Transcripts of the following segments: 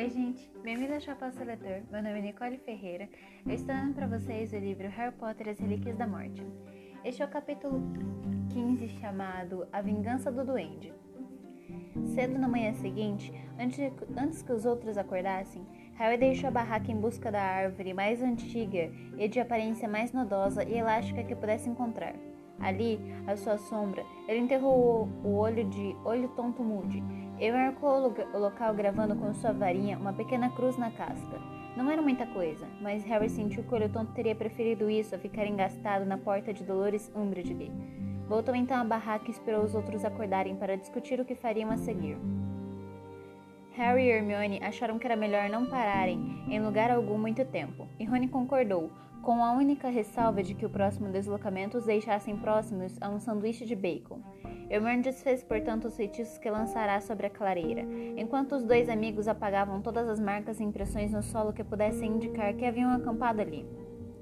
Oi, gente, bem-vindo ao Chapéu Seletor. Meu nome é Nicole Ferreira. Eu estou dando para vocês o livro Harry Potter e as Relíquias da Morte. Este é o capítulo 15 chamado A Vingança do Duende. Cedo na manhã seguinte, antes, antes que os outros acordassem, Harry deixou a barraca em busca da árvore mais antiga e de aparência mais nodosa e elástica que pudesse encontrar. Ali, à sua sombra, ele enterrou o olho de Olho Tonto Mude e marcou o local gravando com sua varinha uma pequena cruz na casca. Não era muita coisa, mas Harry sentiu que o Olho Tonto teria preferido isso a ficar engastado na porta de Dolores Umbridge. Voltou então à barraca e esperou os outros acordarem para discutir o que fariam a seguir. Harry e Hermione acharam que era melhor não pararem em lugar algum muito tempo, e Rony concordou, com a única ressalva de que o próximo deslocamento os deixassem próximos a um sanduíche de bacon. Hermione desfez, portanto, os feitiços que lançará sobre a clareira, enquanto os dois amigos apagavam todas as marcas e impressões no solo que pudessem indicar que haviam acampado ali.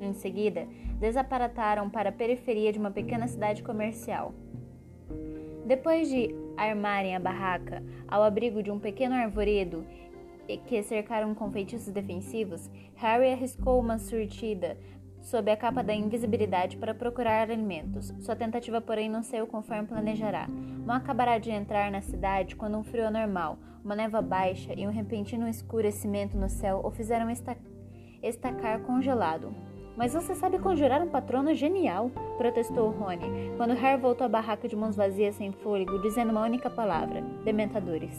Em seguida, desaparataram para a periferia de uma pequena cidade comercial. Depois de armarem a barraca ao abrigo de um pequeno arvoredo que cercaram com feitiços defensivos, Harry arriscou uma surtida sob a capa da invisibilidade para procurar alimentos. Sua tentativa, porém, não saiu conforme planejará. Mal acabará de entrar na cidade quando um frio anormal, uma névoa baixa e um repentino escurecimento no céu o fizeram estacar congelado. Mas você sabe conjurar um patrono genial, protestou Rony, quando Harry voltou à barraca de mãos vazias sem fôlego, dizendo uma única palavra: dementadores.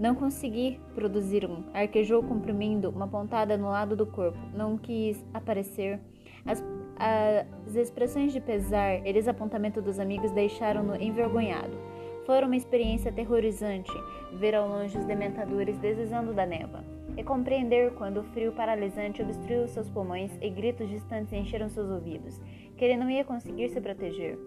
Não consegui produzir um, arquejou comprimindo uma pontada no lado do corpo. Não quis aparecer. As, as expressões de pesar e desapontamento dos amigos deixaram-no envergonhado. Foi uma experiência aterrorizante ver ao longe os dementadores deslizando da neva e compreender quando o frio paralisante obstruiu seus pulmões e gritos distantes encheram seus ouvidos, que ele não ia conseguir se proteger.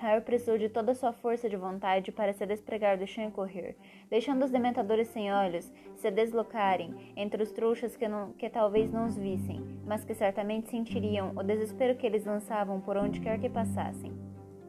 Harry precisou de toda a sua força de vontade para se despregar do chão e correr, deixando os dementadores sem olhos se deslocarem entre os trouxas que, não, que talvez não os vissem, mas que certamente sentiriam o desespero que eles lançavam por onde quer que passassem.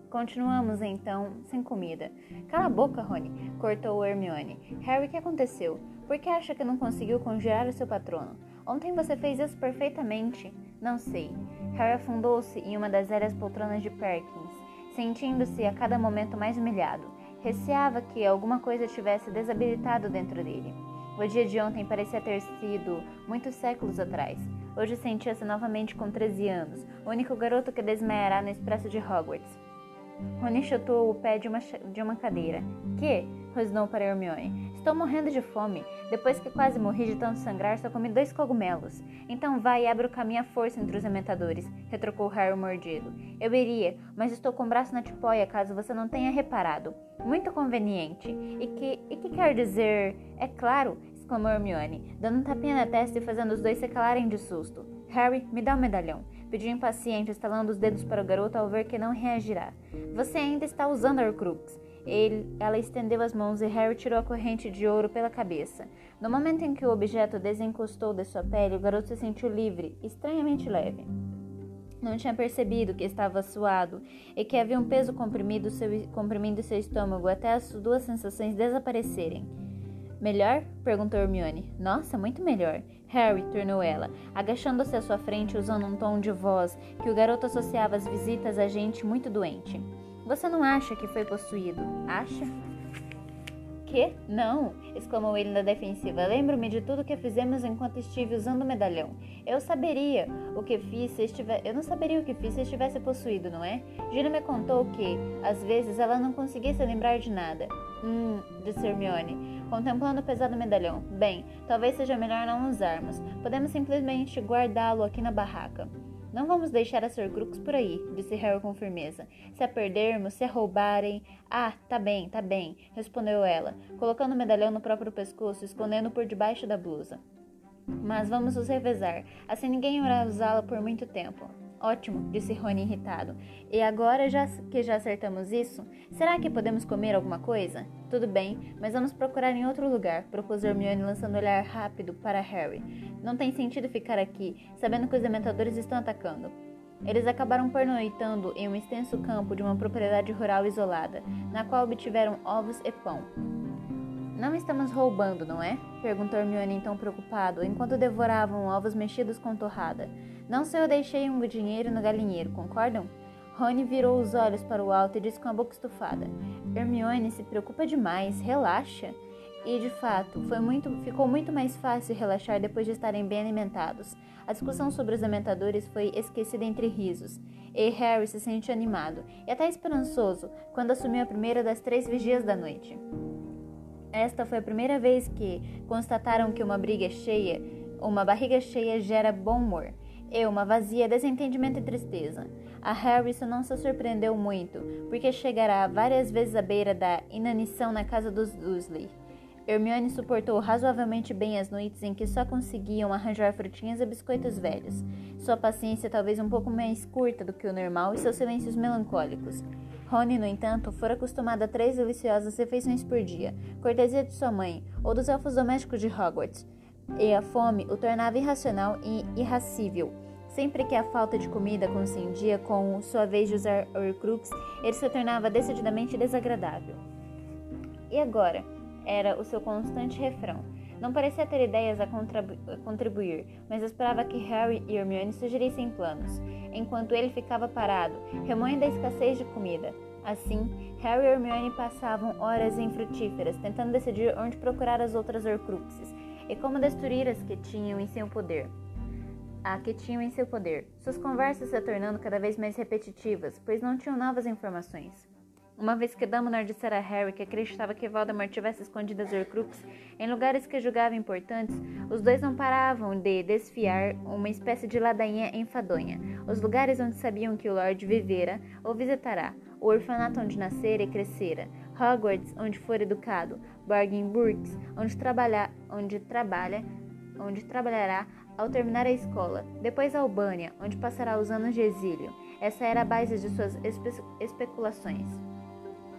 Continuamos então sem comida. Cala a boca, Rony, cortou Hermione. Harry, o que aconteceu? Por que acha que não conseguiu conjurar o seu patrono? Ontem você fez isso perfeitamente. Não sei. Harry afundou-se em uma das velhas poltronas de Perkins sentindo-se a cada momento mais humilhado. Receava que alguma coisa tivesse desabilitado dentro dele. O dia de ontem parecia ter sido muitos séculos atrás. Hoje sentia-se novamente com 13 anos, o único garoto que desmaiará no expresso de Hogwarts. Rony chutou o pé de uma, de uma cadeira. Que? rosnou para Hermione. Estou morrendo de fome. Depois que quase morri de tanto sangrar, só comi dois cogumelos. Então vai e abre o caminho à força entre os amentadores, retrucou Harry mordido. Eu iria, mas estou com o braço na tipóia, caso você não tenha reparado. Muito conveniente. E que, e que quer dizer? É claro, exclamou Hermione, dando um tapinha na testa e fazendo os dois se calarem de susto. Harry, me dá o um medalhão. Pediu impaciente, estalando os dedos para o garoto ao ver que não reagirá. Você ainda está usando Horcrux. Ele, ela estendeu as mãos e Harry tirou a corrente de ouro pela cabeça. No momento em que o objeto desencostou de sua pele, o garoto se sentiu livre, estranhamente leve. Não tinha percebido que estava suado e que havia um peso comprimido seu, comprimindo seu estômago até as duas sensações desaparecerem. Melhor? perguntou Hermione. Nossa, muito melhor. Harry, tornou ela, agachando-se à sua frente usando um tom de voz que o garoto associava às visitas a gente muito doente. Você não acha que foi possuído? Acha? Que? Não! exclamou ele na defensiva. Lembro-me de tudo que fizemos enquanto estive usando o medalhão. Eu saberia o que fiz se estivesse. Eu não saberia o que fiz se estivesse possuído, não é? Gina me contou que, às vezes, ela não conseguia se lembrar de nada. Hum, disse Hermione, contemplando o pesado medalhão. Bem, talvez seja melhor não usarmos. Podemos simplesmente guardá-lo aqui na barraca. Não vamos deixar as Horcrux por aí, disse Harry com firmeza. Se a perdermos, se a roubarem. Ah, tá bem, tá bem, respondeu ela, colocando o medalhão no próprio pescoço, escondendo por debaixo da blusa. Mas vamos nos revezar, assim ninguém irá usá-la por muito tempo. Ótimo, disse Rony irritado. E agora já que já acertamos isso, será que podemos comer alguma coisa? Tudo bem, mas vamos procurar em outro lugar, propôs Hermione lançando um olhar rápido para Harry. Não tem sentido ficar aqui, sabendo que os dementadores estão atacando. Eles acabaram pernoitando em um extenso campo de uma propriedade rural isolada, na qual obtiveram ovos e pão. Não estamos roubando, não é? Perguntou Hermione então preocupado, enquanto devoravam ovos mexidos com torrada. Não se eu deixei um dinheiro no galinheiro, concordam? Rony virou os olhos para o alto e disse com a boca estufada: Hermione se preocupa demais, relaxa. E de fato, foi muito, ficou muito mais fácil relaxar depois de estarem bem alimentados. A discussão sobre os amentadores foi esquecida entre risos, e Harry se sente animado e até esperançoso quando assumiu a primeira das três vigias da noite. Esta foi a primeira vez que constataram que uma briga cheia, uma barriga cheia gera bom humor, e uma vazia desentendimento e tristeza. A Harry isso não se surpreendeu muito, porque chegará várias vezes à beira da inanição na casa dos Dursley. Hermione suportou razoavelmente bem as noites em que só conseguiam arranjar frutinhas e biscoitos velhos. Sua paciência talvez um pouco mais curta do que o normal e seus silêncios melancólicos. Rony, no entanto, fora acostumado a três deliciosas refeições por dia, cortesia de sua mãe ou dos elfos domésticos de Hogwarts, e a fome o tornava irracional e irracível. Sempre que a falta de comida coincidia com sua vez de usar Horcrux, ele se tornava decididamente desagradável. E agora? Era o seu constante refrão. Não parecia ter ideias a contribuir, mas esperava que Harry e Hermione sugerissem planos enquanto ele ficava parado, remoendo a escassez de comida. Assim, Harry e Hermione passavam horas infrutíferas, tentando decidir onde procurar as outras Horcruxes e como destruir as que tinham em seu poder. A que tinham em seu poder, suas conversas se tornando cada vez mais repetitivas, pois não tinham novas informações. Uma vez que Dumbledore dissera a Harry que acreditava que Voldemort tivesse escondido as Horcruxes em lugares que julgava importantes, os dois não paravam de desfiar uma espécie de ladainha enfadonha. Os lugares onde sabiam que o Lord vivera ou visitará, o orfanato onde nascera e crescera, Hogwarts, onde for educado, Bargain Brooks, onde, trabalha, onde trabalha, onde trabalhará ao terminar a escola, depois Albânia, onde passará os anos de exílio. Essa era a base de suas espe especulações.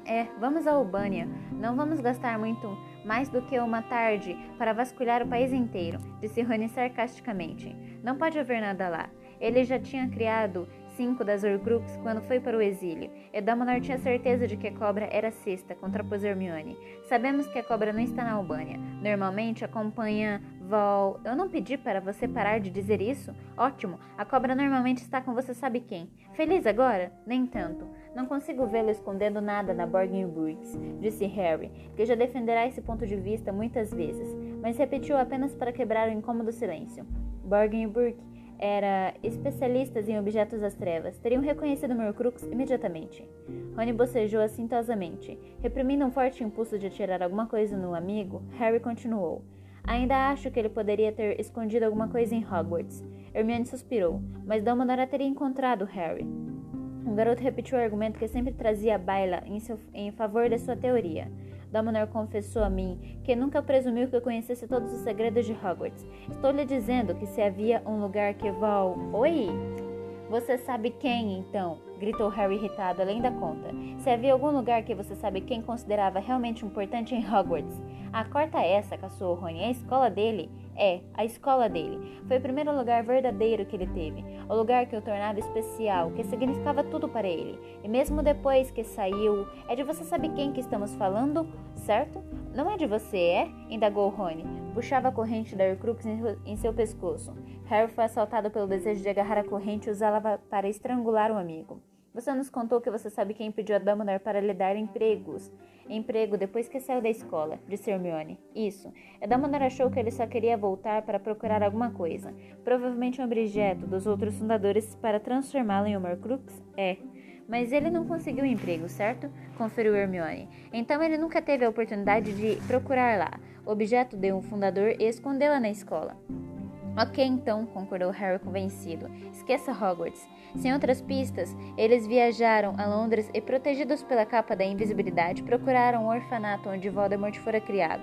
É, vamos a Albânia. Não vamos gastar muito mais do que uma tarde para vasculhar o país inteiro, disse Rony sarcasticamente. Não pode haver nada lá. Ele já tinha criado cinco das Horcrux quando foi para o exílio, e Dumbledore tinha certeza de que a cobra era sexta, contrapôs Hermione. Sabemos que a cobra não está na Albânia. Normalmente acompanha Vol. Eu não pedi para você parar de dizer isso? Ótimo, a cobra normalmente está com você sabe quem. Feliz agora? Nem tanto. Não consigo vê-lo escondendo nada na Borgin Brooks, disse Harry, que já defenderá esse ponto de vista muitas vezes, mas repetiu apenas para quebrar o incômodo silêncio. Borgin Brook era especialistas em objetos das trevas, teriam reconhecido Horcrux imediatamente. Rony bocejou assintosamente. Reprimindo um forte impulso de atirar alguma coisa no amigo, Harry continuou. Ainda acho que ele poderia ter escondido alguma coisa em Hogwarts. Hermione suspirou, mas Dumbledore teria encontrado Harry. O garoto repetiu o argumento que sempre trazia à baila em, seu, em favor de sua teoria. Dumbledore confessou a mim que nunca presumiu que eu conhecesse todos os segredos de Hogwarts. Estou lhe dizendo que se havia um lugar que Val... Oi! Você sabe quem, então? gritou Harry irritado, além da conta. Se havia algum lugar que você sabe quem considerava realmente importante em Hogwarts. Ah, corta essa, caçou Rony. É a escola dele? É, a escola dele. Foi o primeiro lugar verdadeiro que ele teve. O lugar que o tornava especial, que significava tudo para ele. E mesmo depois que saiu, é de você sabe quem que estamos falando, certo? Não é de você, é? indagou Rony. Puxava a corrente da Horcrux em seu pescoço. Harry foi assaltado pelo desejo de agarrar a corrente e usá-la para estrangular o amigo. Você nos contou que você sabe quem pediu a Dumbledore para lhe dar empregos. Emprego depois que saiu da escola, disse Hermione. Isso. A Dumbledore achou que ele só queria voltar para procurar alguma coisa. Provavelmente um objeto dos outros fundadores para transformá-lo em Horcrux? É. Mas ele não conseguiu emprego, certo? Conferiu Hermione. Então ele nunca teve a oportunidade de procurar lá, objeto de um fundador e escondê-la na escola. Ok, então, concordou Harry convencido. Esqueça Hogwarts. Sem outras pistas, eles viajaram a Londres e, protegidos pela capa da invisibilidade, procuraram o orfanato onde Voldemort fora criado.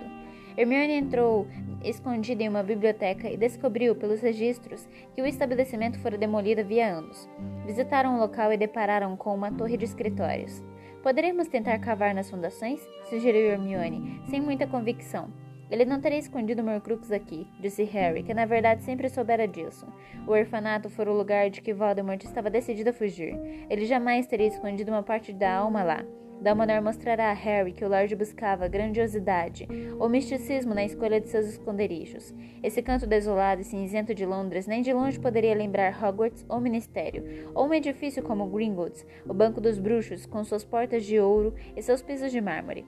Hermione entrou escondida em uma biblioteca e descobriu pelos registros que o estabelecimento fora demolido havia anos. Visitaram o local e depararam com uma torre de escritórios. Poderíamos tentar cavar nas fundações? sugeriu Hermione, sem muita convicção. Ele não teria escondido Horcrux aqui, disse Harry, que na verdade sempre soubera disso. O orfanato fora o lugar de que Voldemort estava decidido a fugir. Ele jamais teria escondido uma parte da alma lá. Dumbledore mostrará a Harry que o Lorde buscava grandiosidade ou misticismo na escolha de seus esconderijos. Esse canto desolado e cinzento de Londres nem de longe poderia lembrar Hogwarts ou Ministério, ou um edifício como Gringotts, o Banco dos Bruxos, com suas portas de ouro e seus pisos de mármore.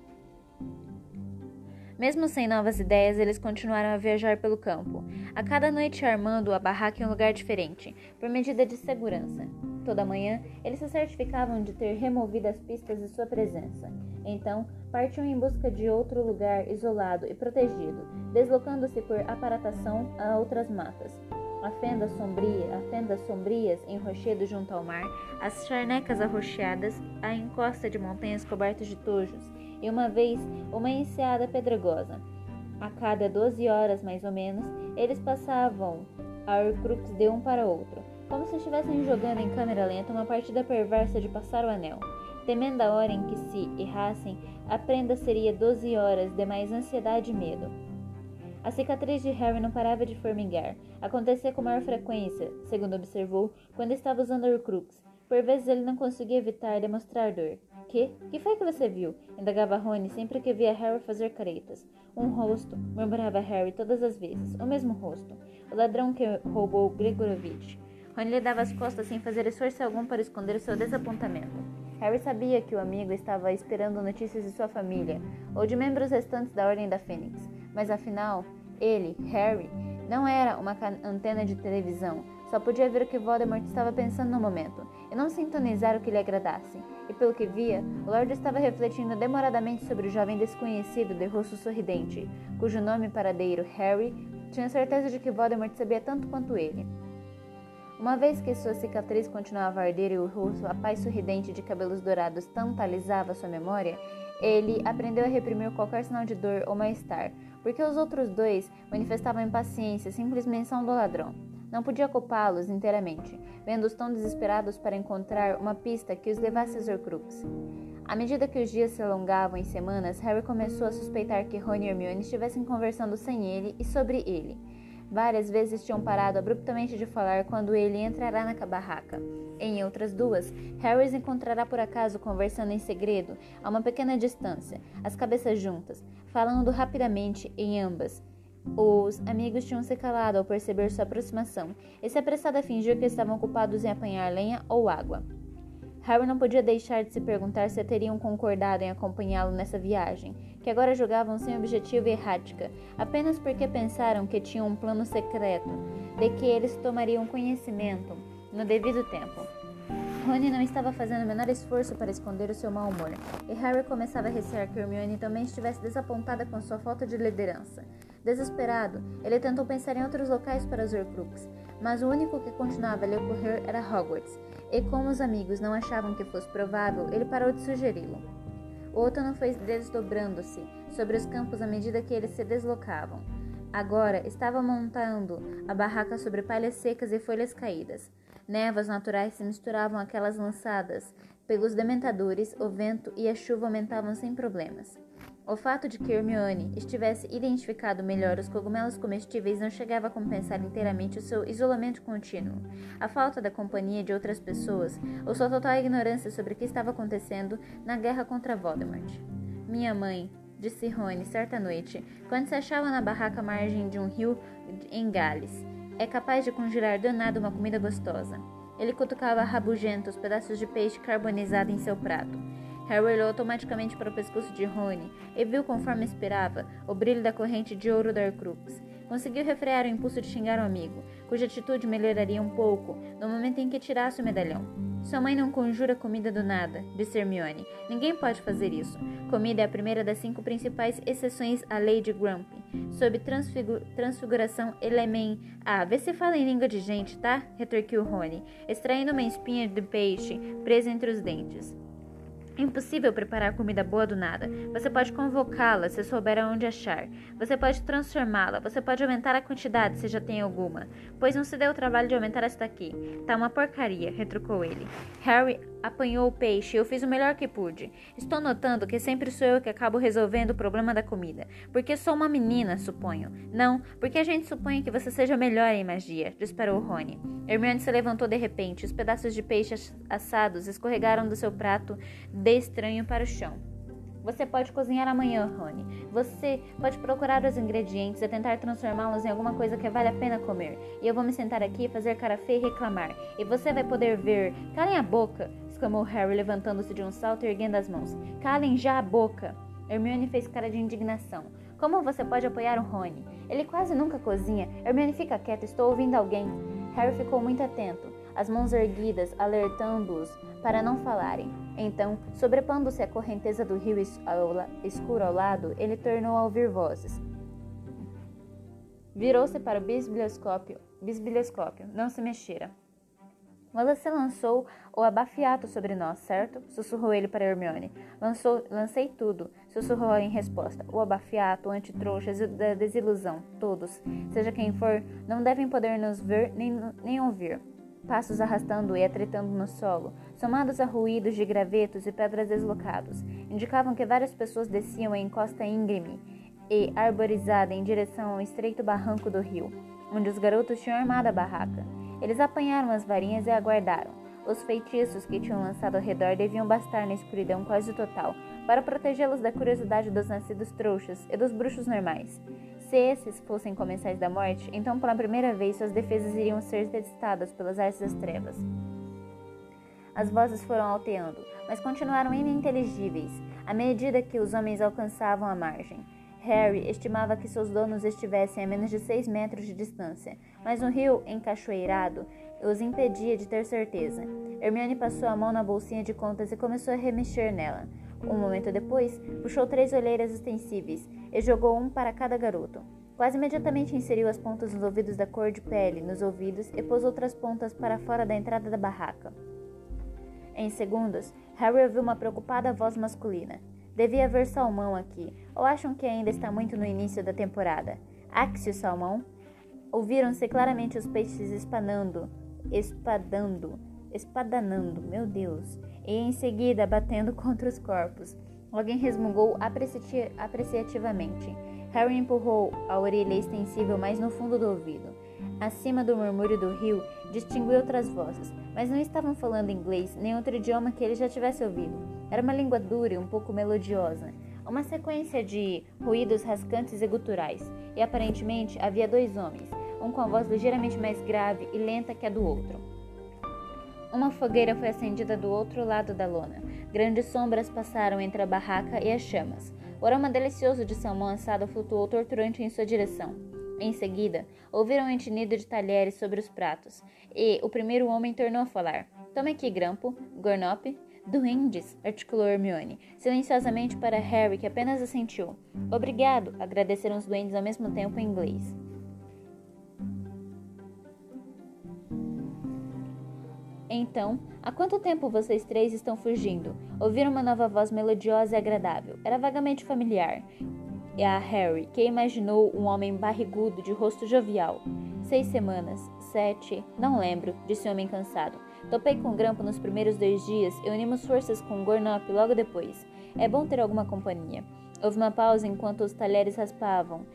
Mesmo sem novas ideias, eles continuaram a viajar pelo campo, a cada noite armando a barraca em um lugar diferente, por medida de segurança. Toda manhã, eles se certificavam de ter removido as pistas de sua presença. Então, partiam em busca de outro lugar isolado e protegido, deslocando-se por aparatação a outras matas. A fenda sombria, a fendas sombrias em rochedos junto ao mar, as charnecas arroxeadas, a encosta de montanhas cobertas de tojos, e uma vez uma enseada pedregosa. A cada doze horas, mais ou menos, eles passavam a Horcrux de um para outro, como se estivessem jogando em câmera lenta uma partida perversa de passar o anel. Temendo a hora em que se errassem, a prenda seria doze horas de mais ansiedade e medo. A cicatriz de Harry não parava de formigar. Acontecia com maior frequência, segundo observou, quando estava usando Horcrux. Por vezes ele não conseguia evitar demonstrar dor. Que? Que foi que você viu? Indagava Rony sempre que via Harry fazer caretas. Um rosto, murmurava Harry todas as vezes. O mesmo rosto. O ladrão que roubou Gregorovitch. Rony lhe dava as costas sem fazer esforço algum para esconder seu desapontamento. Harry sabia que o amigo estava esperando notícias de sua família ou de membros restantes da Ordem da Fênix, mas afinal, ele, Harry, não era uma antena de televisão, só podia ver o que Voldemort estava pensando no momento, e não sintonizar o que lhe agradasse. E pelo que via, o Lorde estava refletindo demoradamente sobre o jovem desconhecido de rosto sorridente, cujo nome paradeiro, Harry, tinha certeza de que Voldemort sabia tanto quanto ele. Uma vez que sua cicatriz continuava a arder e o rosto, a paz sorridente de cabelos dourados tantalizava sua memória, ele aprendeu a reprimir qualquer sinal de dor ou mal-estar, porque os outros dois manifestavam impaciência, simples menção do ladrão. Não podia culpá-los inteiramente, vendo-os tão desesperados para encontrar uma pista que os levasse a Horcrux. À medida que os dias se alongavam em semanas, Harry começou a suspeitar que Rony e Hermione estivessem conversando sem ele e sobre ele. Várias vezes tinham parado abruptamente de falar quando ele entrará na barraca. Em outras duas, Harry os encontrará por acaso conversando em segredo, a uma pequena distância, as cabeças juntas, falando rapidamente em ambas, os amigos tinham se calado ao perceber sua aproximação e se apressado a fingir que estavam ocupados em apanhar lenha ou água. Harry não podia deixar de se perguntar se teriam concordado em acompanhá-lo nessa viagem, que agora jogavam sem objetivo e errática, apenas porque pensaram que tinham um plano secreto, de que eles tomariam conhecimento no devido tempo. Rony não estava fazendo o menor esforço para esconder o seu mau humor, e Harry começava a recear que Hermione também estivesse desapontada com sua falta de liderança. Desesperado, ele tentou pensar em outros locais para os Horcrux, mas o único que continuava a lhe ocorrer era Hogwarts, e como os amigos não achavam que fosse provável, ele parou de sugeri-lo. O outono foi desdobrando-se sobre os campos à medida que eles se deslocavam. Agora estava montando a barraca sobre palhas secas e folhas caídas. Névoas naturais se misturavam àquelas lançadas pelos dementadores, o vento e a chuva aumentavam sem problemas. O fato de que Hermione estivesse identificado melhor os cogumelos comestíveis não chegava a compensar inteiramente o seu isolamento contínuo, a falta da companhia de outras pessoas ou sua total ignorância sobre o que estava acontecendo na guerra contra Voldemort. Minha mãe, disse Rony certa noite, quando se achava na barraca à margem de um rio em Gales, é capaz de conjurar do nada uma comida gostosa. Ele cutucava rabugento os pedaços de peixe carbonizado em seu prato. Harry olhou automaticamente para o pescoço de Rony e viu, conforme esperava, o brilho da corrente de ouro da Horcrux. Conseguiu refrear o impulso de xingar o amigo, cuja atitude melhoraria um pouco no momento em que tirasse o medalhão. Sua mãe não conjura comida do nada, disse Hermione. Ninguém pode fazer isso. Comida é a primeira das cinco principais exceções à lei de Grump. Sob transfigu transfiguração elemen... Ah, vê se fala em língua de gente, tá? retorquiu Rony, extraindo uma espinha de peixe presa entre os dentes. Impossível preparar comida boa do nada. Você pode convocá-la se souber aonde achar. Você pode transformá-la. Você pode aumentar a quantidade se já tem alguma. Pois não se deu o trabalho de aumentar esta aqui. Tá uma porcaria, retrucou ele. Harry apanhou o peixe e eu fiz o melhor que pude. Estou notando que sempre sou eu que acabo resolvendo o problema da comida. Porque sou uma menina, suponho. Não, porque a gente supõe que você seja melhor em magia, disparou Rony. Hermione se levantou de repente. Os pedaços de peixe assados escorregaram do seu prato de estranho para o chão. Você pode cozinhar amanhã, Rony. Você pode procurar os ingredientes e tentar transformá-los em alguma coisa que vale a pena comer. E eu vou me sentar aqui, fazer cara feia e reclamar. E você vai poder ver. Calem a boca! Exclamou Harry, levantando-se de um salto e erguendo as mãos. Calem já a boca! Hermione fez cara de indignação. Como você pode apoiar o Rony? Ele quase nunca cozinha. Hermione, fica quieta, estou ouvindo alguém. Harry ficou muito atento, as mãos erguidas, alertando-os para não falarem. Então, sobrepondo-se à correnteza do rio escuro ao lado, ele tornou a ouvir vozes. Virou-se para o bisbilhoscópio. Bisbilhoscópio. Não se mexera. Você lançou o abafiato sobre nós, certo? Sussurrou ele para Hermione. Lançou, lancei tudo, sussurrou em resposta. O abafiato, o antitrouxas da desilusão. Todos, seja quem for, não devem poder nos ver nem, nem ouvir passos arrastando e atritando no solo, somados a ruídos de gravetos e pedras deslocados, indicavam que várias pessoas desciam a encosta íngreme e arborizada em direção ao estreito barranco do rio, onde os garotos tinham armado a barraca. Eles apanharam as varinhas e aguardaram. Os feitiços que tinham lançado ao redor deviam bastar na escuridão quase total para protegê-los da curiosidade dos nascidos trouxas e dos bruxos normais. Se esses fossem comensais da morte, então pela primeira vez suas defesas iriam ser testadas pelas artes das trevas. As vozes foram alteando, mas continuaram ininteligíveis à medida que os homens alcançavam a margem. Harry estimava que seus donos estivessem a menos de seis metros de distância, mas um rio encachoeirado os impedia de ter certeza. Hermione passou a mão na bolsinha de contas e começou a remexer nela. Um momento depois, puxou três olheiras extensíveis e jogou um para cada garoto. Quase imediatamente inseriu as pontas dos ouvidos da cor de pele nos ouvidos e pôs outras pontas para fora da entrada da barraca. Em segundos, Harry ouviu uma preocupada voz masculina. Devia haver salmão aqui, ou acham que ainda está muito no início da temporada? Axio salmão? Ouviram-se claramente os peixes espanando, espadando, espadanando, meu Deus, e em seguida batendo contra os corpos. Alguém resmungou apreci apreciativamente. Harry empurrou a orelha extensível mais no fundo do ouvido. Acima do murmúrio do rio, distinguiu outras vozes, mas não estavam falando inglês nem outro idioma que ele já tivesse ouvido. Era uma língua dura e um pouco melodiosa, uma sequência de ruídos rascantes e guturais, e aparentemente havia dois homens, um com a voz ligeiramente mais grave e lenta que a do outro. Uma fogueira foi acendida do outro lado da lona. Grandes sombras passaram entre a barraca e as chamas. O aroma delicioso de salmão assado flutuou torturante em sua direção. Em seguida, ouviram um entinido de talheres sobre os pratos, e o primeiro homem tornou a falar. Tome aqui, Grampo, Gornop. Duendes, articulou Hermione, silenciosamente para Harry, que apenas assentiu. Obrigado, agradeceram os duendes ao mesmo tempo em inglês. Então, há quanto tempo vocês três estão fugindo? Ouviram uma nova voz melodiosa e agradável. Era vagamente familiar. E a Harry, que imaginou um homem barrigudo de rosto jovial. Seis semanas, sete, não lembro, disse o homem cansado. Topei com Grampo nos primeiros dois dias e unimos forças com Gornop logo depois. É bom ter alguma companhia. Houve uma pausa enquanto os talheres raspavam,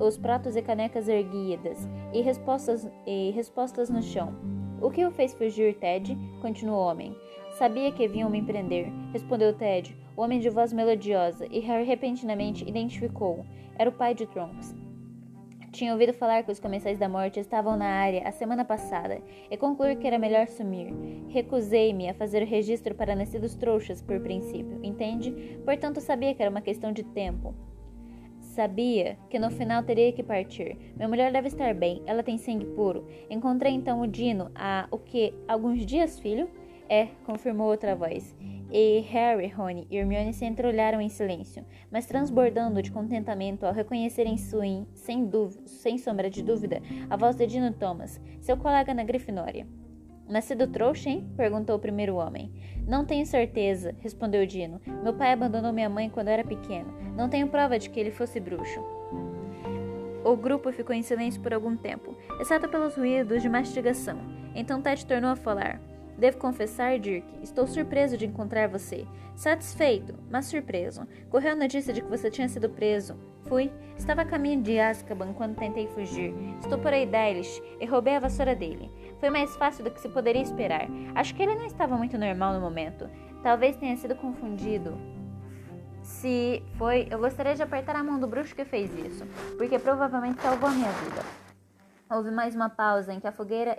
os pratos e canecas erguidas, e respostas, e respostas no chão. O que o fez fugir, Ted? continuou o homem. Sabia que vinham me prender, respondeu Ted, o homem de voz melodiosa, e repentinamente identificou. Era o pai de Trunks. Tinha ouvido falar que os comensais da morte estavam na área a semana passada e concluí que era melhor sumir. Recusei-me a fazer o registro para nascidos trouxas, por princípio, entende? Portanto, sabia que era uma questão de tempo. Sabia que no final teria que partir. Minha mulher deve estar bem, ela tem sangue puro. Encontrei então o Dino há o que? Alguns dias, filho? É, confirmou outra voz. E Harry, Rony e Hermione se entreolharam em silêncio, mas transbordando de contentamento ao reconhecerem Suin, sem, sem sombra de dúvida, a voz de Dino Thomas, seu colega na Grifinória. Nascido trouxa, hein? perguntou o primeiro homem. Não tenho certeza, respondeu Dino. Meu pai abandonou minha mãe quando era pequeno. Não tenho prova de que ele fosse bruxo. O grupo ficou em silêncio por algum tempo, exceto pelos ruídos de mastigação. Então Ted tornou a falar. Devo confessar, Dirk, estou surpreso de encontrar você. Satisfeito, mas surpreso. Correu a notícia de que você tinha sido preso. Fui. Estava a caminho de Azkaban quando tentei fugir. Estuporei Dalish e roubei a vassoura dele. Foi mais fácil do que se poderia esperar. Acho que ele não estava muito normal no momento. Talvez tenha sido confundido. Se foi, eu gostaria de apertar a mão do bruxo que fez isso, porque provavelmente salvou a minha vida. Houve mais uma pausa em que a fogueira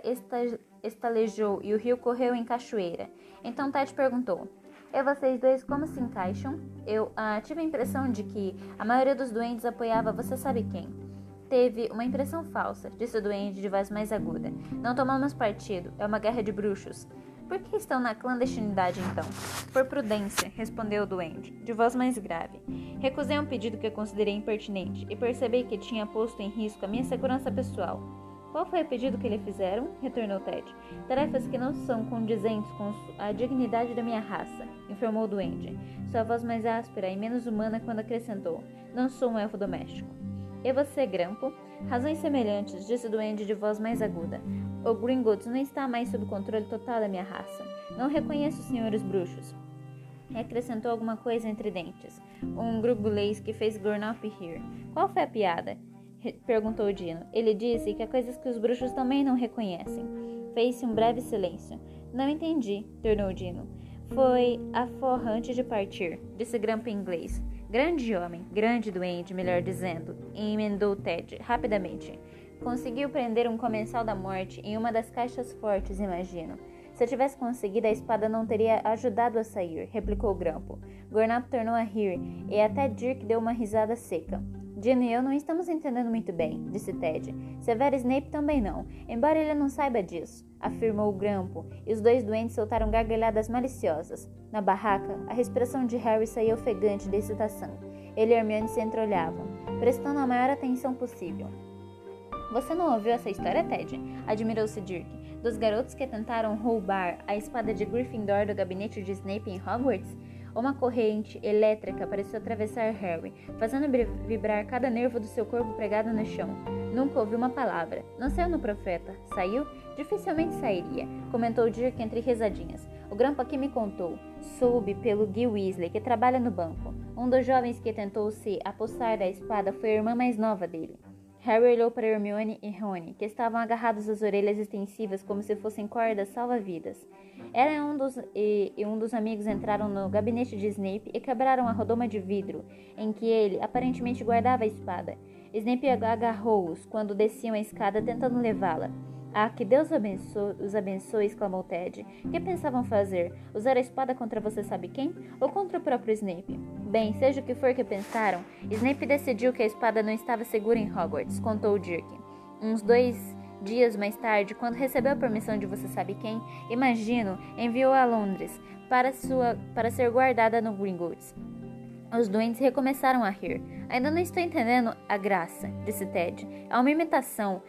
estalejou e o rio correu em cachoeira. Então Ted perguntou: E vocês dois como se encaixam? Eu ah, tive a impressão de que a maioria dos duendes apoiava você sabe quem. Teve uma impressão falsa, disse o duende de voz mais aguda. Não tomamos partido, é uma guerra de bruxos. Por que estão na clandestinidade então? Por prudência, respondeu o duende, de voz mais grave. Recusei um pedido que considerei impertinente e percebi que tinha posto em risco a minha segurança pessoal. Qual foi o pedido que lhe fizeram? retornou Ted. Tarefas que não são condizentes com a dignidade da minha raça, informou o duende, sua voz mais áspera e menos humana quando acrescentou: Não sou um elfo doméstico. E você, Grampo? Razões semelhantes, disse o duende de voz mais aguda. O Gringotts não está mais sob controle total da minha raça. Não reconheço os senhores bruxos. Acrescentou alguma coisa entre dentes. Um grugulês que fez Gurnop rir. Qual foi a piada? Perguntou Dino. Ele disse que há coisas que os bruxos também não reconhecem. Fez-se um breve silêncio. Não entendi, tornou Dino. Foi aforrante de partir, disse Grampo em inglês. Grande homem, grande doente, melhor dizendo, emendou Ted rapidamente. Conseguiu prender um comensal da morte em uma das caixas fortes, imagino. Se eu tivesse conseguido, a espada não teria ajudado a sair, replicou Grampo. Gornap tornou a rir, e até Dirk deu uma risada seca. Dino e eu não estamos entendendo muito bem, disse Ted. Severo Snape também não, embora ele não saiba disso, afirmou Grampo, e os dois doentes soltaram gargalhadas maliciosas. Na barraca, a respiração de Harry saía ofegante de excitação. Ele e Hermione se entreolhavam, prestando a maior atenção possível. Você não ouviu essa história, Ted? Admirou-se Dirk. Dos garotos que tentaram roubar a espada de Gryffindor do gabinete de Snape em Hogwarts? Uma corrente elétrica pareceu atravessar Harry, fazendo vibrar cada nervo do seu corpo pregado no chão. Nunca ouviu uma palavra. Não saiu no profeta. Saiu? Dificilmente sairia, comentou Dirk entre risadinhas. O grampo aqui me contou. Soube pelo Gil Weasley, que trabalha no banco. Um dos jovens que tentou se apossar da espada foi a irmã mais nova dele. Harry olhou para Hermione e Rony, que estavam agarrados às orelhas extensivas como se fossem cordas salva-vidas. Era um dos e, e, um dos amigos entraram no gabinete de Snape e quebraram a rodoma de vidro, em que ele aparentemente guardava a espada. Snape agarrou-os quando desciam a escada tentando levá-la. Ah, que Deus abençoe, os abençoe, exclamou Ted. Que pensavam fazer? Usar a espada contra você sabe quem? Ou contra o próprio Snape? Bem, seja o que for que pensaram, Snape decidiu que a espada não estava segura em Hogwarts, contou Dirk. Uns dois dias mais tarde, quando recebeu a permissão de você sabe quem, imagino, enviou-a a Londres para, sua, para ser guardada no Gringotts. Os doentes recomeçaram a rir. Ainda não estou entendendo a graça, disse Ted. É uma imitação,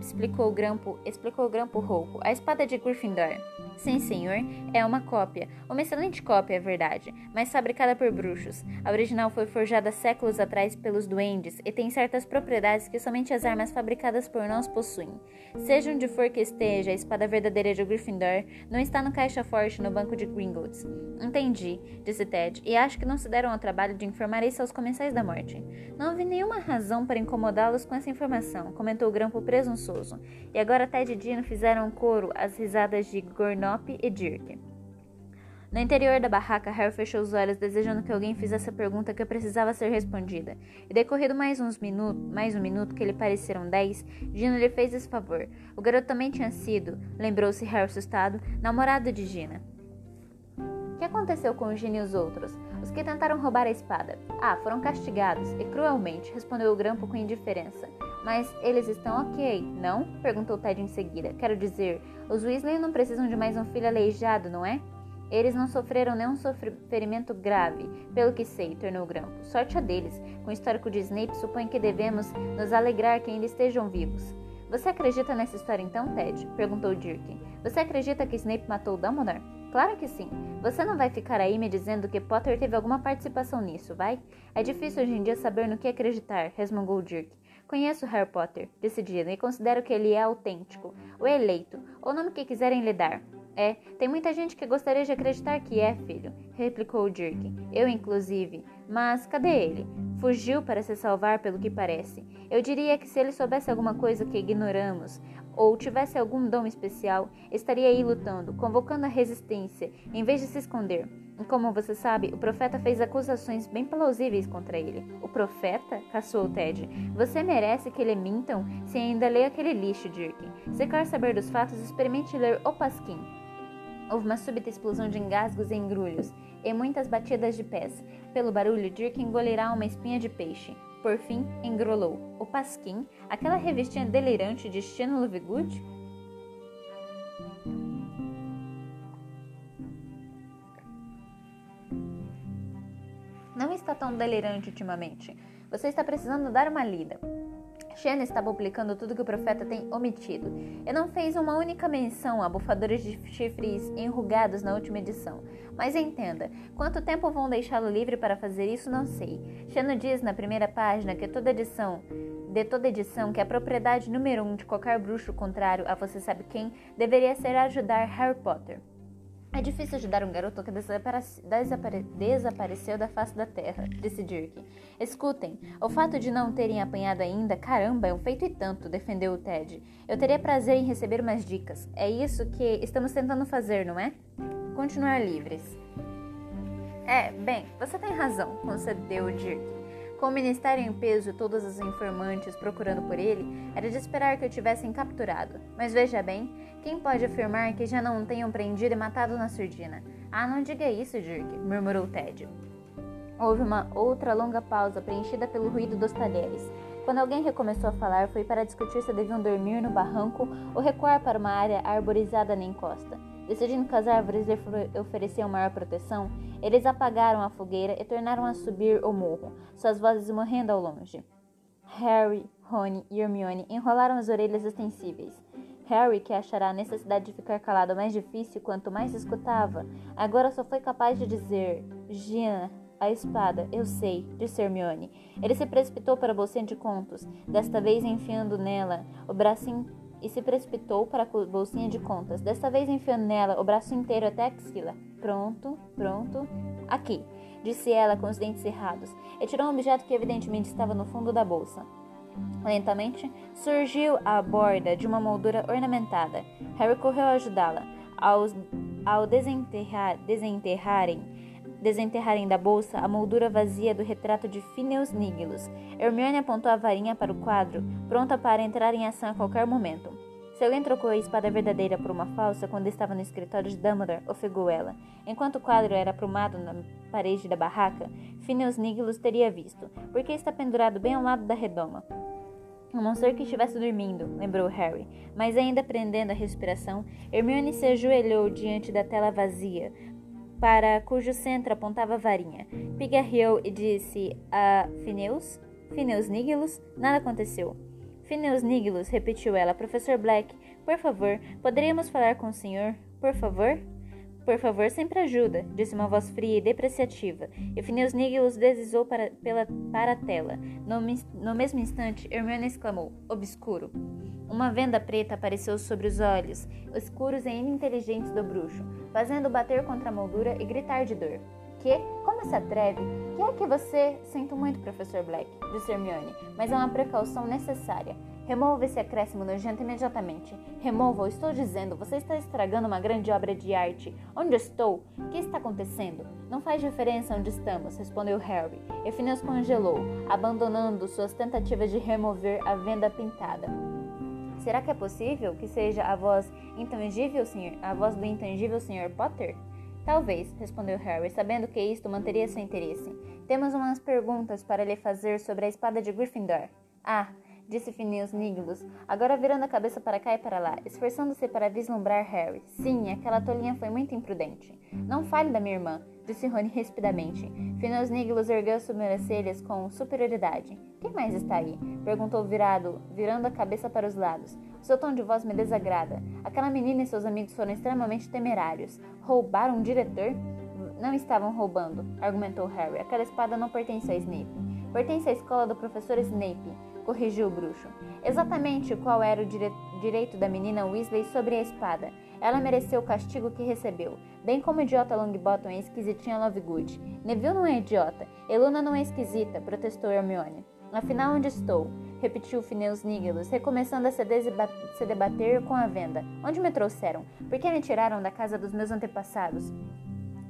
explicou o Grampo, explicou o Grampo rouco. A espada de Gryffindor. Sim, senhor, é uma cópia. Uma excelente cópia, é verdade, mas fabricada por bruxos. A original foi forjada séculos atrás pelos duendes e tem certas propriedades que somente as armas fabricadas por nós possuem. Seja onde for que esteja, a espada verdadeira de Gryffindor não está no caixa forte no banco de Gringotts. Entendi, disse Ted, e acho que não se deram ao trabalho de informar isso aos comensais da morte. Não houve nenhuma razão para incomodá-los com essa informação, comentou o Grampo presunçoso. E agora Ted e Dino fizeram coro às risadas de Gornop e Dirk. No interior da barraca, Harry fechou os olhos, desejando que alguém fizesse a pergunta que precisava ser respondida. E decorrido mais uns minutos, mais um minuto, que lhe pareceram dez, Gina lhe fez esse favor. O garoto também tinha sido, lembrou-se Harry assustado, namorado de Gina. O que aconteceu com os outros? Os que tentaram roubar a espada. Ah, foram castigados, e cruelmente, respondeu o Grampo com indiferença. Mas eles estão ok, não? Perguntou Ted em seguida. Quero dizer, os Weasley não precisam de mais um filho aleijado, não é? Eles não sofreram nenhum ferimento grave, pelo que sei, tornou Grampo. Sorte a deles. Com o histórico de Snape, suponho que devemos nos alegrar que ainda estejam vivos. Você acredita nessa história então, Ted? Perguntou Dirk. Você acredita que Snape matou Dumbledore? Claro que sim. Você não vai ficar aí me dizendo que Potter teve alguma participação nisso, vai? É difícil hoje em dia saber no que acreditar, resmungou Dirk. Conheço Harry Potter, disse Dino, e considero que ele é autêntico, o eleito, ou o nome que quiserem lhe dar. É, tem muita gente que gostaria de acreditar que é, filho, replicou Dirk. Eu, inclusive. Mas cadê ele? Fugiu para se salvar, pelo que parece. Eu diria que se ele soubesse alguma coisa que ignoramos, ou tivesse algum dom especial, estaria aí lutando, convocando a resistência, em vez de se esconder. E como você sabe, o profeta fez acusações bem plausíveis contra ele. O profeta? caçou Ted. Você merece que ele mintam se ainda lê aquele lixo, Dirk. Se quer saber dos fatos, experimente ler O Pasquim. Houve uma súbita explosão de engasgos e engrulhos, e muitas batidas de pés. Pelo barulho, Dirk engolirá uma espinha de peixe. Por fim, engrolou. O Pasquim, aquela revistinha delirante de Steno Lovegood? Não está tão delirante ultimamente. Você está precisando dar uma lida. Shannon está publicando tudo que o profeta tem omitido e não fez uma única menção a bufadores de chifres enrugados na última edição. Mas entenda, quanto tempo vão deixá-lo livre para fazer isso, não sei. Shannon diz na primeira página que toda edição de toda edição que a propriedade número um de qualquer bruxo contrário a você sabe quem deveria ser ajudar Harry Potter. É difícil ajudar um garoto que desapare desapare desapareceu da face da terra, disse Dirk. Escutem, o fato de não terem apanhado ainda, caramba, é um feito e tanto, defendeu o Ted. Eu teria prazer em receber umas dicas. É isso que estamos tentando fazer, não é? Continuar livres. É, bem, você tem razão, concedeu Dirk. Com o ministério em peso e todos os informantes procurando por ele, era de esperar que o tivessem capturado. Mas veja bem, quem pode afirmar que já não o tenham prendido e matado na surdina? Ah, não diga isso, Dirk, murmurou Ted. Houve uma outra longa pausa preenchida pelo ruído dos talheres. Quando alguém recomeçou a falar, foi para discutir se deviam dormir no barranco ou recuar para uma área arborizada na encosta. Decidindo que as árvores lhe ofereciam maior proteção, eles apagaram a fogueira e tornaram a subir o morro, suas vozes morrendo ao longe. Harry, Rony e Hermione enrolaram as orelhas extensíveis. Harry, que achará a necessidade de ficar calado mais difícil quanto mais escutava, agora só foi capaz de dizer: Gina, a espada, eu sei, disse Hermione. Ele se precipitou para a bolsinha de contos, desta vez enfiando nela o bracinho e se precipitou para a bolsinha de contas, desta vez enfiando nela o braço inteiro até a axila. Pronto, pronto. Aqui, disse ela com os dentes cerrados, e tirou um objeto que evidentemente estava no fundo da bolsa. Lentamente, surgiu a borda de uma moldura ornamentada. Harry correu a ajudá-la. Ao desenterrar, desenterrarem, desenterrarem da bolsa a moldura vazia do retrato de Phineas Nigilus, Hermione apontou a varinha para o quadro, pronta para entrar em ação a qualquer momento. Se alguém trocou a espada verdadeira por uma falsa quando estava no escritório de Dumbledore, ofegou ela. Enquanto o quadro era aprumado na parede da barraca, Phineas Nigilus teria visto, porque está pendurado bem ao lado da redoma. A não ser que estivesse dormindo, lembrou Harry, mas ainda prendendo a respiração, Hermione se ajoelhou diante da tela vazia, para cujo centro apontava a varinha. Pigarreou e disse a Phineas, Phineas Nigilus, nada aconteceu. Phineas Nigilus, repetiu ela. Professor Black, por favor, poderíamos falar com o senhor? Por favor? Por favor, sempre ajuda, disse uma voz fria e depreciativa, e Phineas Nigilus deslizou para, pela, para a tela. No, no mesmo instante, Hermione exclamou, obscuro. Uma venda preta apareceu sobre os olhos, escuros e ininteligentes do bruxo, fazendo bater contra a moldura e gritar de dor. Que? Como se atreve? Que é que você... Sinto muito, professor Black, disse Hermione, mas é uma precaução necessária. Remova esse acréscimo nojento imediatamente. Remova, estou dizendo, você está estragando uma grande obra de arte. Onde estou? O que está acontecendo? Não faz diferença onde estamos, respondeu Harry. E Phineas congelou, abandonando suas tentativas de remover a venda pintada. Será que é possível que seja a voz intangível, senhor, a voz do intangível Sr. Potter? Talvez, respondeu Harry, sabendo que isto manteria seu interesse. Temos umas perguntas para lhe fazer sobre a espada de Gryffindor. Ah, disse Phineas Nigglus, agora virando a cabeça para cá e para lá, esforçando-se para vislumbrar Harry. Sim, aquela tolinha foi muito imprudente. Não fale da minha irmã, disse Rony rispidamente. Phineas Nigglus ergueu sobrancelhas com superioridade. Quem mais está aí? perguntou virado, virando a cabeça para os lados. Seu tom de voz me desagrada. Aquela menina e seus amigos foram extremamente temerários. Roubaram um diretor? Não estavam roubando, argumentou Harry. Aquela espada não pertence a Snape. Pertence à escola do professor Snape. Corrigiu o bruxo. Exatamente qual era o dire direito da menina Weasley sobre a espada. Ela mereceu o castigo que recebeu, bem como o idiota Longbottom é esquisitinha Lovegood. Neville não é idiota, Eluna não é esquisita, protestou Hermione. Afinal, onde estou? Repetiu Phineas Nígelos, recomeçando a se, se debater com a venda. Onde me trouxeram? Por que me tiraram da casa dos meus antepassados?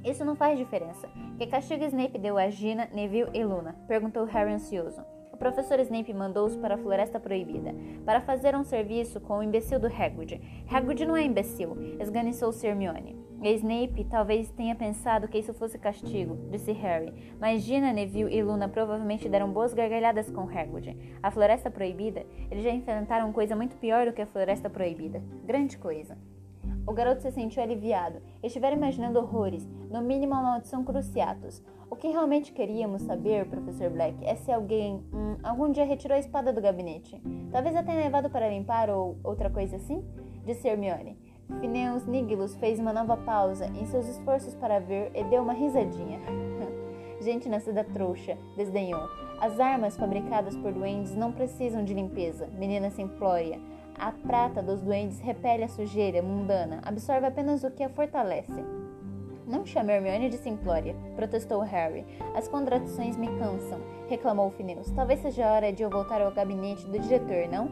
Isso não faz diferença. Que castigo Snape deu a Gina, Neville e Luna? Perguntou Harry ansioso. O professor Snape mandou-os para a Floresta Proibida, para fazer um serviço com o imbecil do Hagrid. Hagrid não é imbecil, esganiçou Hermione. E Snape talvez tenha pensado que isso fosse castigo, disse Harry, mas Gina, Neville e Luna provavelmente deram boas gargalhadas com Hagrid. A Floresta Proibida? Eles já enfrentaram coisa muito pior do que a Floresta Proibida. Grande coisa. O garoto se sentiu aliviado. Estivera imaginando horrores, no mínimo a maldição Cruciatus. O que realmente queríamos saber, professor Black, é se alguém hum, algum dia retirou a espada do gabinete. Talvez a tenha levado para limpar ou outra coisa assim? Disse Hermione. Phineas Nigilus fez uma nova pausa em seus esforços para ver e deu uma risadinha. Gente nascida trouxa, desdenhou. As armas fabricadas por duendes não precisam de limpeza, menina simplória. A prata dos duendes repele a sujeira mundana, absorve apenas o que a fortalece. Não chame Hermione de simplória, protestou Harry. As contradições me cansam, reclamou Phineas. Talvez seja a hora de eu voltar ao gabinete do diretor, não?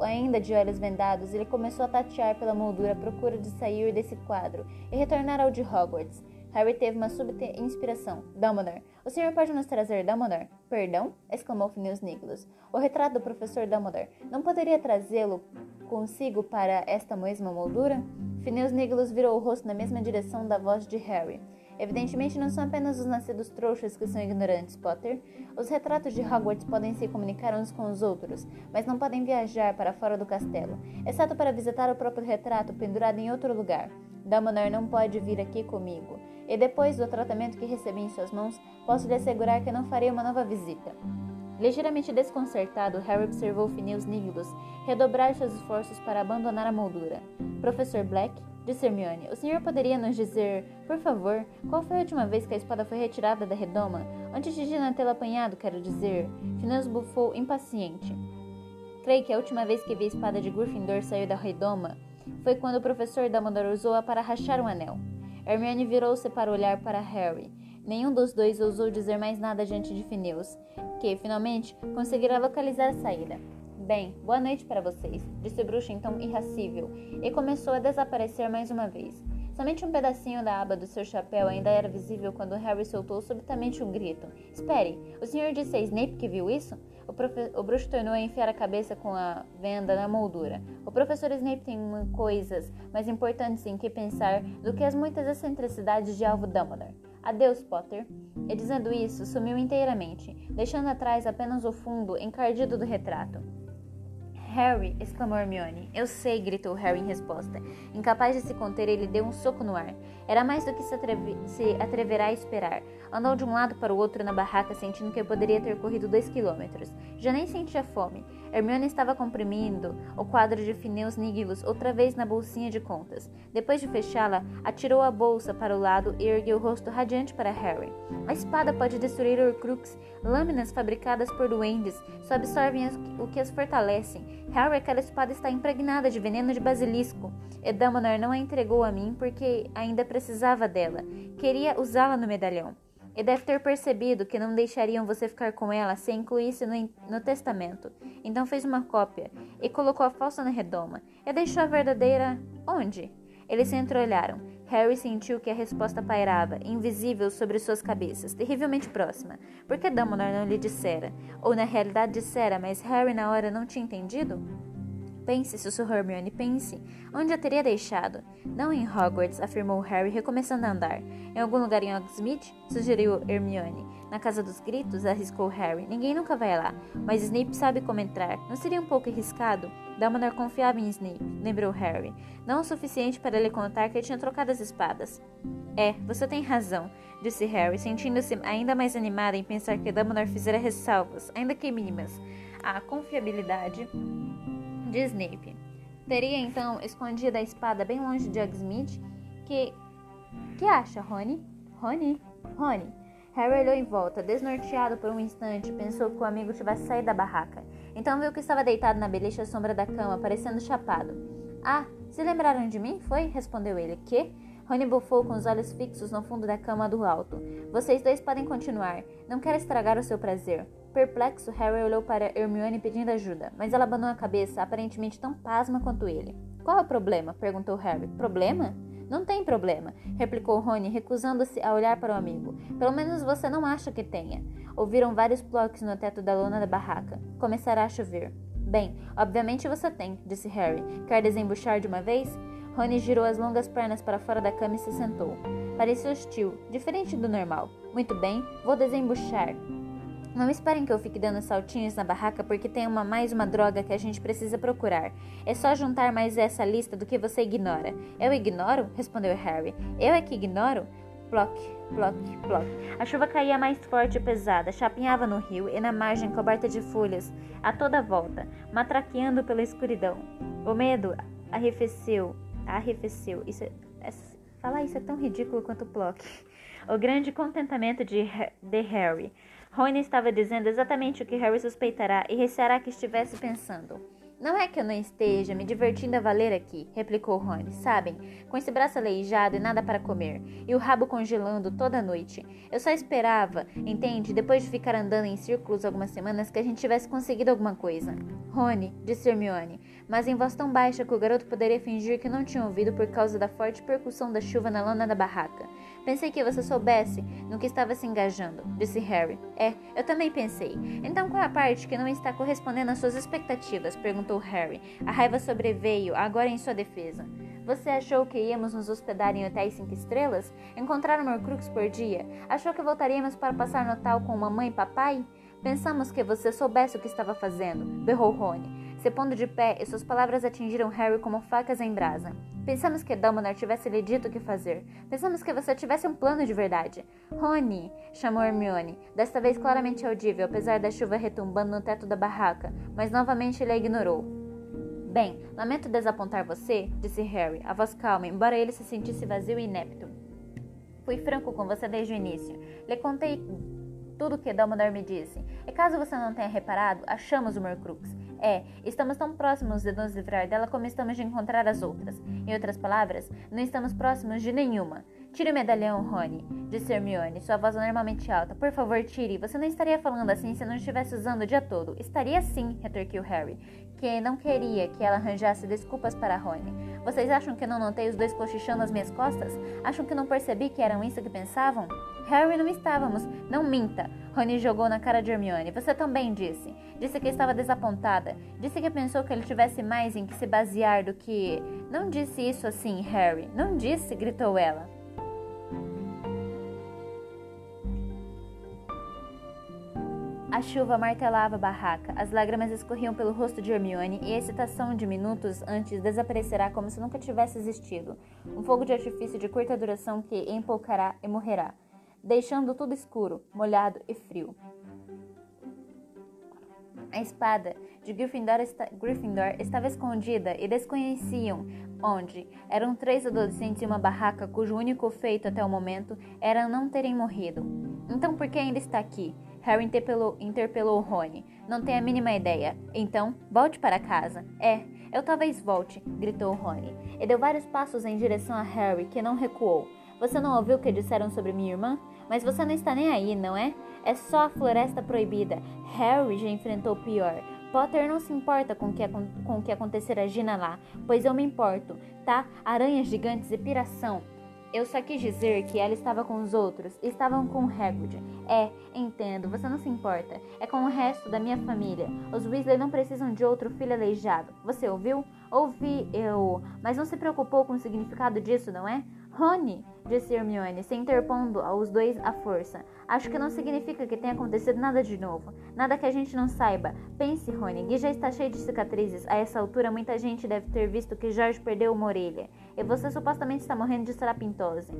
Ainda de olhos vendados, ele começou a tatear pela moldura à procura de sair desse quadro e retornar ao de Hogwarts. Harry teve uma súbita inspiração. Dumbledore, o senhor pode nos trazer Dumbledore? Perdão? exclamou Phineas Nicholas. O retrato do professor Dumbledore. Não poderia trazê-lo consigo para esta mesma moldura? Phineas Nicholas virou o rosto na mesma direção da voz de Harry. Evidentemente, não são apenas os nascidos trouxas que são ignorantes, Potter. Os retratos de Hogwarts podem se comunicar uns com os outros, mas não podem viajar para fora do castelo, exceto para visitar o próprio retrato pendurado em outro lugar. Dumbledore não pode vir aqui comigo, e depois do tratamento que recebi em suas mãos, posso lhe assegurar que não farei uma nova visita. Ligeiramente desconcertado, Harry observou Phineas Nimbus redobrar seus esforços para abandonar a moldura. Professor Black, disse Hermione, o senhor poderia nos dizer, por favor, qual foi a última vez que a espada foi retirada da redoma? Antes de Gina tê-la apanhado, quero dizer. Phineas bufou impaciente. Creio que a última vez que vi a espada de Gryffindor sair da redoma foi quando o professor Dumbledore usou-a para rachar um anel. Hermione virou-se para olhar para Harry. Nenhum dos dois ousou dizer mais nada diante de Phineas, que, finalmente, conseguira localizar a saída. Bem, boa noite para vocês, disse o bruxo em tom irracível, e começou a desaparecer mais uma vez. Somente um pedacinho da aba do seu chapéu ainda era visível quando Harry soltou subitamente um grito. Espere, o senhor disse a Snape que viu isso? O, profe... o bruxo tornou a enfiar a cabeça com a venda na moldura. O professor Snape tem coisas mais importantes em que pensar do que as muitas excentricidades de Alvo Dumbledore. Adeus, Potter. E dizendo isso, sumiu inteiramente, deixando atrás apenas o fundo encardido do retrato. Harry! exclamou Hermione. Eu sei! gritou Harry em resposta. Incapaz de se conter, ele deu um soco no ar. Era mais do que se, atreve se atreverá a esperar. Andou de um lado para o outro na barraca, sentindo que poderia ter corrido dois quilômetros. Já nem sentia fome. Hermione estava comprimindo o quadro de Phineas Nigilus outra vez na bolsinha de contas. Depois de fechá-la, atirou a bolsa para o lado e ergueu o rosto radiante para Harry. A espada pode destruir Horcrux. Lâminas fabricadas por duendes só absorvem o que as fortalecem. Harry, aquela espada está impregnada de veneno de basilisco. E Dumbledore não a entregou a mim porque ainda precisava dela. Queria usá-la no medalhão. E deve ter percebido que não deixariam você ficar com ela se incluísse no, no testamento. Então fez uma cópia e colocou a falsa na redoma. E deixou a verdadeira onde? Eles se entreolharam. Harry sentiu que a resposta pairava, invisível sobre suas cabeças, terrivelmente próxima. Por que Dumbledore não lhe dissera? Ou na realidade dissera, mas Harry na hora não tinha entendido? Pense, sussurrou Hermione, pense. Onde a teria deixado? Não em Hogwarts, afirmou Harry, recomeçando a andar. Em algum lugar em Hogsmeade? sugeriu Hermione. Na Casa dos Gritos? arriscou Harry. Ninguém nunca vai lá, mas Snape sabe como entrar. Não seria um pouco arriscado? Dumbledore confiava em Snape, lembrou Harry. Não o suficiente para lhe contar que tinha trocado as espadas. É, você tem razão, disse Harry, sentindo-se ainda mais animado em pensar que Dumbledore fizera ressalvas, ainda que mínimas, à confiabilidade de Snape. Teria então escondido a espada bem longe de Hogsmeade? Que que acha, Rony? Rony? Rony. Harry olhou em volta, desnorteado por um instante, pensou que o amigo tivesse saído da barraca. Então viu que estava deitado na beliche à sombra da cama, parecendo chapado. Ah, se lembraram de mim? Foi? respondeu ele. Que? Rony bufou com os olhos fixos no fundo da cama do alto. Vocês dois podem continuar. Não quero estragar o seu prazer. Perplexo, Harry olhou para Hermione pedindo ajuda, mas ela abanou a cabeça, aparentemente tão pasma quanto ele. Qual é o problema? perguntou Harry. Problema? Não tem problema, replicou Rony, recusando-se a olhar para o amigo. Pelo menos você não acha que tenha. Ouviram vários bloques no teto da lona da barraca. Começará a chover. Bem, obviamente você tem, disse Harry. Quer desembuchar de uma vez? Rony girou as longas pernas para fora da cama e se sentou. Parecia hostil, diferente do normal. Muito bem, vou desembuchar. Não esperem que eu fique dando saltinhos na barraca porque tem uma mais uma droga que a gente precisa procurar. É só juntar mais essa lista do que você ignora. Eu ignoro? respondeu Harry. Eu é que ignoro? Ploc, ploc, ploc. A chuva caía mais forte e pesada, chapinhava no rio e na margem coberta de folhas, a toda volta, matraqueando pela escuridão. O medo arrefeceu, arrefeceu. Isso é, falar isso é tão ridículo quanto ploc. O grande contentamento de, de Harry. Rony estava dizendo exatamente o que Harry suspeitará e receará que estivesse pensando. Não é que eu não esteja me divertindo a valer aqui, replicou Rony. Sabem, com esse braço aleijado e nada para comer, e o rabo congelando toda a noite. Eu só esperava, entende, depois de ficar andando em círculos algumas semanas, que a gente tivesse conseguido alguma coisa. Rony, disse Hermione, mas em voz tão baixa que o garoto poderia fingir que não tinha ouvido por causa da forte percussão da chuva na lona da barraca. Pensei que você soubesse no que estava se engajando, disse Harry. É, eu também pensei. Então qual é a parte que não está correspondendo às suas expectativas? perguntou Harry. A raiva sobreveio, agora em sua defesa. Você achou que íamos nos hospedar em hotéis cinco estrelas? Encontrar um Horcrux por dia? Achou que voltaríamos para passar Natal com mamãe e papai? Pensamos que você soubesse o que estava fazendo, berrou Rony. Se pondo de pé, e suas palavras atingiram Harry como facas em brasa. Pensamos que Dumbledore tivesse lhe dito o que fazer. Pensamos que você tivesse um plano de verdade. Rony, chamou Hermione, desta vez claramente audível, apesar da chuva retumbando no teto da barraca, mas novamente ele a ignorou. Bem, lamento desapontar você, disse Harry, a voz calma, embora ele se sentisse vazio e inepto. Fui franco com você desde o início. Lhe contei tudo o que Dumbledore me disse. E caso você não tenha reparado, achamos o Horcrux. É, estamos tão próximos de nos livrar dela como estamos de encontrar as outras. Em outras palavras, não estamos próximos de nenhuma. Tire o medalhão, Rony, disse Hermione, sua voz normalmente alta. Por favor, tire. Você não estaria falando assim se não estivesse usando o dia todo. Estaria sim, retorquiu Harry, que não queria que ela arranjasse desculpas para Rony. Vocês acham que não notei os dois cochichando às minhas costas? Acham que não percebi que eram isso que pensavam? Harry não estávamos. Não minta. Rony jogou na cara de Hermione. Você também disse. Disse que estava desapontada. Disse que pensou que ele tivesse mais em que se basear do que. Não disse isso assim, Harry. Não disse, gritou ela. A chuva martelava a barraca, as lágrimas escorriam pelo rosto de Hermione e a excitação de minutos antes desaparecerá como se nunca tivesse existido. Um fogo de artifício de curta duração que empolcará e morrerá deixando tudo escuro, molhado e frio. A espada de Gryffindor, esta Gryffindor, estava escondida e desconheciam onde. Eram três adolescentes em uma barraca cujo único feito até o momento era não terem morrido. Então por que ainda está aqui? Harry interpelou, interpelou Rony. Não tem a mínima ideia. Então, volte para casa. É, eu talvez volte, gritou Rony. E deu vários passos em direção a Harry, que não recuou. Você não ouviu o que disseram sobre minha irmã? Mas você não está nem aí, não é? É só a floresta proibida. Harry já enfrentou pior. Potter não se importa com, que, com o que acontecer a Gina lá, pois eu me importo, tá? Aranhas gigantes e piração. Eu só quis dizer que ela estava com os outros, estavam com Hagrid. É, entendo, você não se importa. É com o resto da minha família. Os Weasley não precisam de outro filho aleijado. Você ouviu? Ouvi, eu. Mas não se preocupou com o significado disso, não é? Rony, disse Hermione, se interpondo aos dois à força. Acho que não significa que tenha acontecido nada de novo. Nada que a gente não saiba. Pense, Rony, Gui já está cheio de cicatrizes. A essa altura, muita gente deve ter visto que Jorge perdeu uma orelha. E você supostamente está morrendo de sarapintose.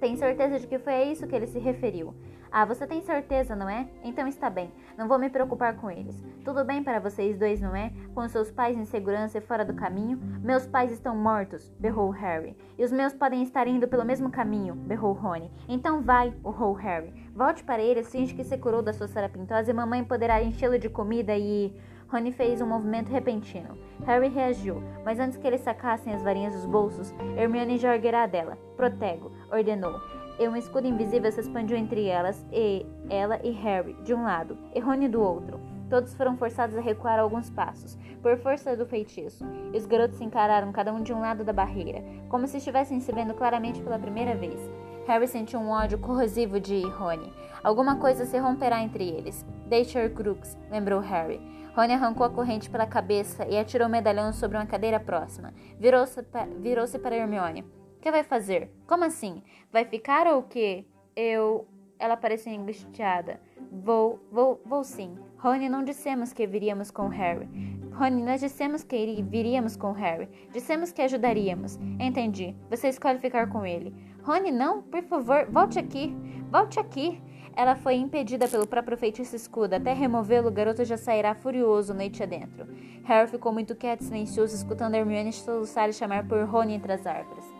Tem certeza de que foi a isso que ele se referiu. Ah, você tem certeza, não é? Então está bem. Não vou me preocupar com eles. Tudo bem para vocês dois, não é? Com seus pais em segurança e fora do caminho? Meus pais estão mortos, berrou Harry. E os meus podem estar indo pelo mesmo caminho, berrou Rony. Então vai, urrou Harry. Volte para ele, finge que se curou da sua sarapintose e mamãe poderá enchê-lo de comida e... Rony fez um movimento repentino. Harry reagiu, mas antes que eles sacassem as varinhas dos bolsos, Hermione já erguerá dela. Protego, ordenou. E um escudo invisível se expandiu entre elas e ela e Harry, de um lado, e Rony do outro. Todos foram forçados a recuar alguns passos, por força do feitiço, e os garotos se encararam cada um de um lado da barreira, como se estivessem se vendo claramente pela primeira vez. Harry sentiu um ódio corrosivo de Rony. Alguma coisa se romperá entre eles. Deixe Horcrux, lembrou Harry. Rony arrancou a corrente pela cabeça e atirou o medalhão sobre uma cadeira próxima. Virou-se pa virou para Hermione. Que vai fazer? Como assim? Vai ficar ou o quê? Eu. Ela parecia angustiada. Vou, vou, vou sim. Rony, não dissemos que viríamos com Harry. Rony, nós dissemos que viríamos com Harry. Dissemos que ajudaríamos. Entendi. Você escolhe ficar com ele. Rony, não, por favor, volte aqui. Volte aqui. Ela foi impedida pelo próprio feitiço escudo. Até removê-lo, o garoto já sairá furioso noite adentro. Harry ficou muito quieto e silencioso, escutando Hermione soluçar e chamar por Rony entre as árvores.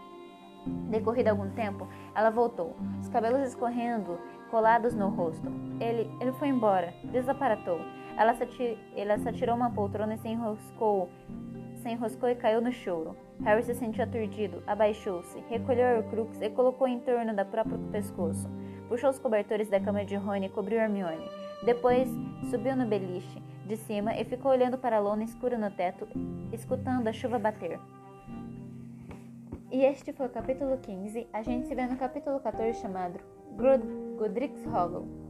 Decorrido algum tempo, ela voltou, os cabelos escorrendo, colados no rosto. Ele, ele foi embora, desaparatou. Ela se, ela se atirou uma poltrona e se enroscou, se enroscou e caiu no choro. Harry se sentiu aturdido, abaixou-se, recolheu o crux e colocou em torno da própria pescoço. Puxou os cobertores da cama de Rony e cobriu Hermione. Depois, subiu no beliche de cima e ficou olhando para a lona escura no teto, escutando a chuva bater. E este foi o capítulo 15. A gente se vê no capítulo 14 chamado Godric's Hollow.